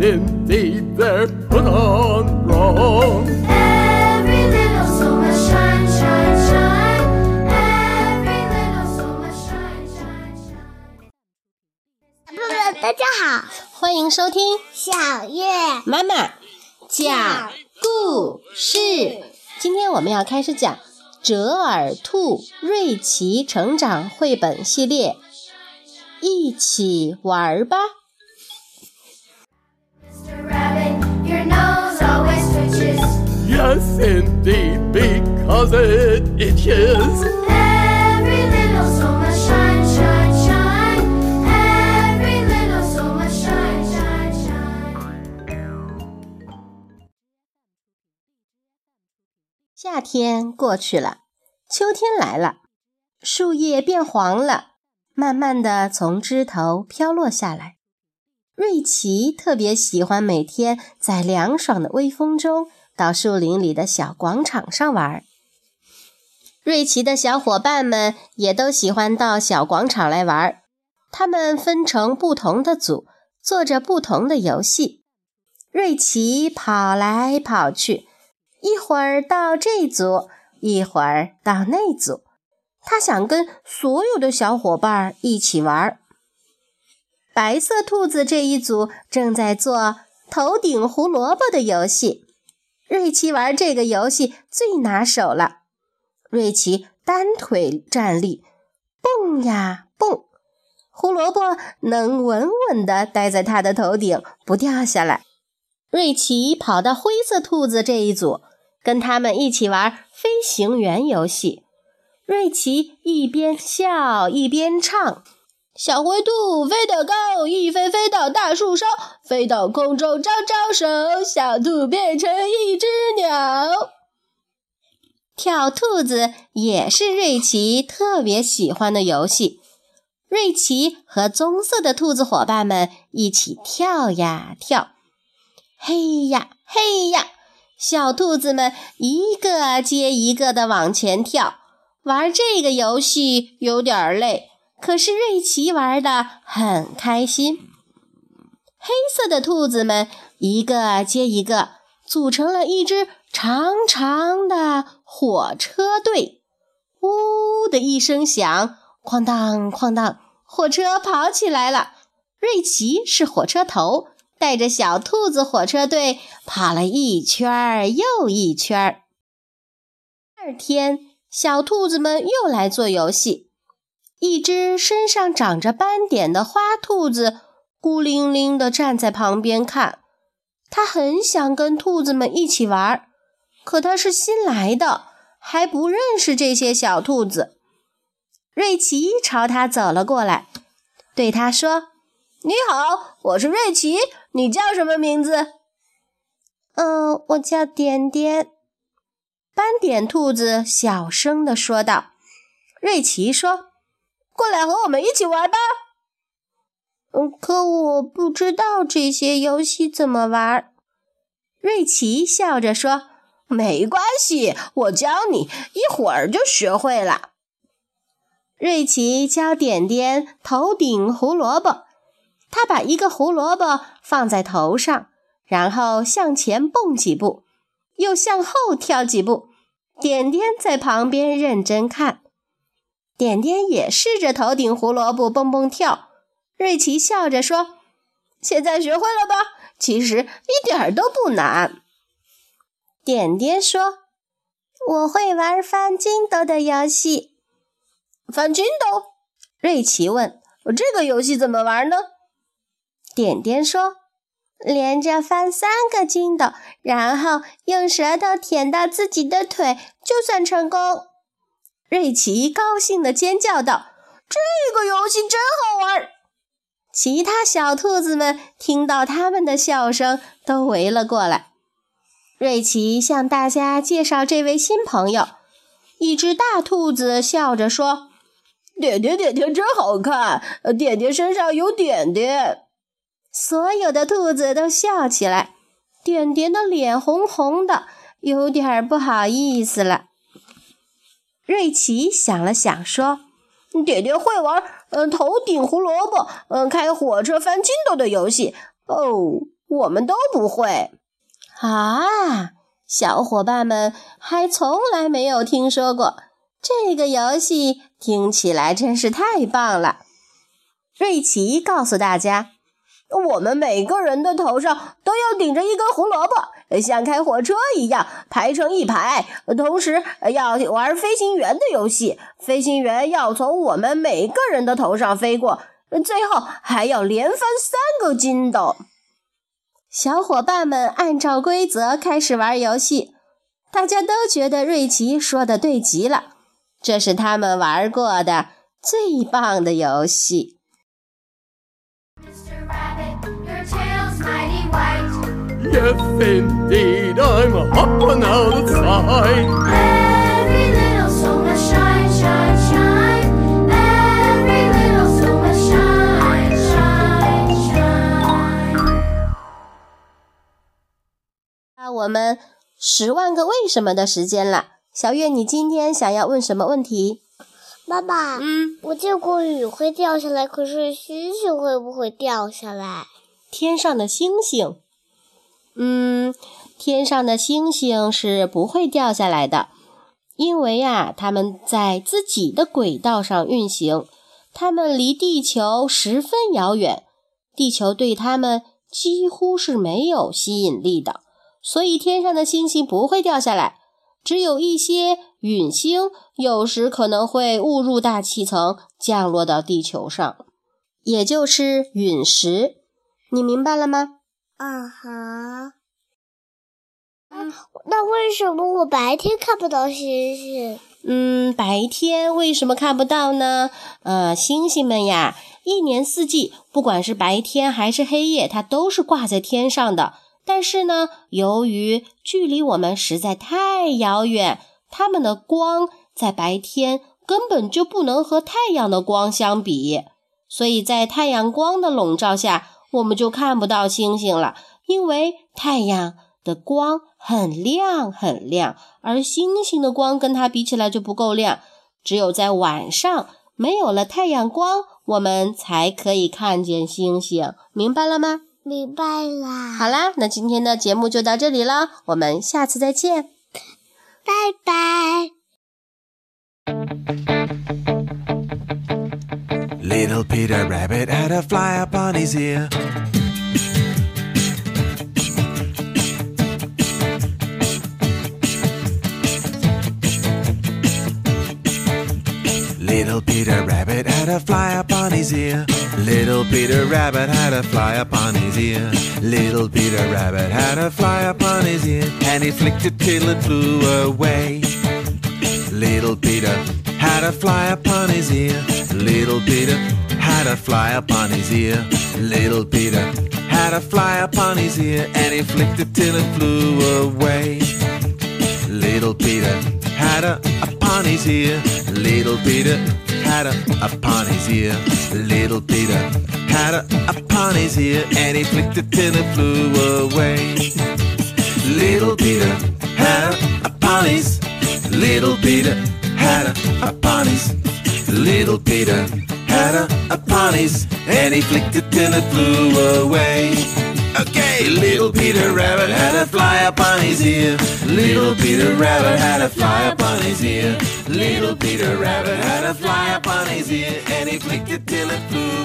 indeed, they're put on wrong. Every little so much shine, shine, shine. Every little so much shine, shine, shine. 大家好，欢迎收听小月妈妈讲故事。今天我们要开始讲《折耳兔瑞奇成长绘本系列》，一起玩吧。Yes, indeed, because it itches. Every little so much shine, shine, shine. Every little so much shine, shine, shine. 夏天过去了，秋天来了，树叶变黄了，慢慢的从枝头飘落下来。瑞奇特别喜欢每天在凉爽的微风中到树林里的小广场上玩。瑞奇的小伙伴们也都喜欢到小广场来玩，他们分成不同的组，做着不同的游戏。瑞奇跑来跑去。一会儿到这组，一会儿到那组，他想跟所有的小伙伴一起玩。白色兔子这一组正在做头顶胡萝卜的游戏，瑞奇玩这个游戏最拿手了。瑞奇单腿站立，蹦呀蹦，胡萝卜能稳稳地待在他的头顶，不掉下来。瑞奇跑到灰色兔子这一组。跟他们一起玩飞行员游戏，瑞奇一边笑一边唱：“小灰兔飞得高，一飞飞到大树梢，飞到空中招招手，小兔变成一只鸟。”跳兔子也是瑞奇特别喜欢的游戏。瑞奇和棕色的兔子伙伴们一起跳呀跳，嘿呀嘿呀。小兔子们一个接一个的往前跳，玩这个游戏有点累，可是瑞奇玩得很开心。黑色的兔子们一个接一个，组成了一支长长的火车队。呜的一声响，哐当哐当，火车跑起来了。瑞奇是火车头。带着小兔子火车队跑了一圈儿又一圈儿。第二天，小兔子们又来做游戏。一只身上长着斑点的花兔子孤零零地站在旁边看。它很想跟兔子们一起玩，可它是新来的，还不认识这些小兔子。瑞奇朝它走了过来，对它说：“你好，我是瑞奇。”你叫什么名字？嗯，我叫点点。斑点兔子小声地说道。瑞奇说：“过来和我们一起玩吧。”嗯，可我不知道这些游戏怎么玩。瑞奇笑着说：“没关系，我教你，一会儿就学会了。”瑞奇教点点头顶胡萝卜。他把一个胡萝卜放在头上，然后向前蹦几步，又向后跳几步。点点在旁边认真看，点点也试着头顶胡萝卜蹦蹦跳。瑞奇笑着说：“现在学会了吧？其实一点儿都不难。”点点说：“我会玩翻筋斗的游戏。”翻筋斗？瑞奇问：“这个游戏怎么玩呢？”点点说：“连着翻三个筋斗，然后用舌头舔到自己的腿，就算成功。”瑞奇高兴地尖叫道：“这个游戏真好玩！”其他小兔子们听到他们的笑声，都围了过来。瑞奇向大家介绍这位新朋友。一只大兔子笑着说：“点点点点真好看，点点身上有点点。”所有的兔子都笑起来，点点的脸红红的，有点不好意思了。瑞奇想了想，说：“点点会玩，嗯、呃，头顶胡萝卜，嗯、呃，开火车翻筋斗的游戏。哦，我们都不会。啊，小伙伴们还从来没有听说过这个游戏，听起来真是太棒了。瑞奇告诉大家。我们每个人的头上都要顶着一根胡萝卜，像开火车一样排成一排。同时要玩飞行员的游戏，飞行员要从我们每个人的头上飞过，最后还要连翻三个筋斗。小伙伴们按照规则开始玩游戏，大家都觉得瑞奇说的对极了，这是他们玩过的最棒的游戏。Yes, indeed, I'm hopping out of sight. Every little soul must shine, shine, shine. Every little soul must shine, shine, shine. 那我们十万个为什么的时间了。小月，你今天想要问什么问题？爸爸，嗯，我见过雨会掉下来，可是星星会不会掉下来？天上的星星。嗯，天上的星星是不会掉下来的，因为呀，它们在自己的轨道上运行，它们离地球十分遥远，地球对它们几乎是没有吸引力的，所以天上的星星不会掉下来。只有一些陨星有时可能会误入大气层，降落到地球上，也就是陨石。你明白了吗？嗯哈。嗯，那为什么我白天看不到星星？嗯，白天为什么看不到呢？呃，星星们呀，一年四季，不管是白天还是黑夜，它都是挂在天上的。但是呢，由于距离我们实在太遥远，它们的光在白天根本就不能和太阳的光相比，所以在太阳光的笼罩下，我们就看不到星星了。因为太阳的光很亮很亮，而星星的光跟它比起来就不够亮。只有在晚上没有了太阳光，我们才可以看见星星。明白了吗？明白啦。好啦，那今天的节目就到这里了，我们下次再见。拜拜。Little Peter Rabbit had a fly up on his ear. Little Peter Rabbit had a fly up on his ear. Little Peter Rabbit had a fly up on his ear. Little Peter Rabbit had a fly up on his ear, and he flicked it till it flew away. Little Peter had a fly upon his ear. Little Peter had a fly upon his ear. Little Peter had a fly upon his ear, and he flicked it till it flew away. Little Peter had a upon his ear. Little Peter had a upon his ear. Little Peter had a upon his ear, and he flicked it till it flew away. Little Peter had a upon his. Little Peter had a upon his. Little Peter had a upon his, and he flicked it till it flew away. Okay, little Peter Rabbit had a fly upon his ear. Little Peter Rabbit had a fly upon his ear. Little Peter Rabbit had a fly upon his ear, and he flicked it till it flew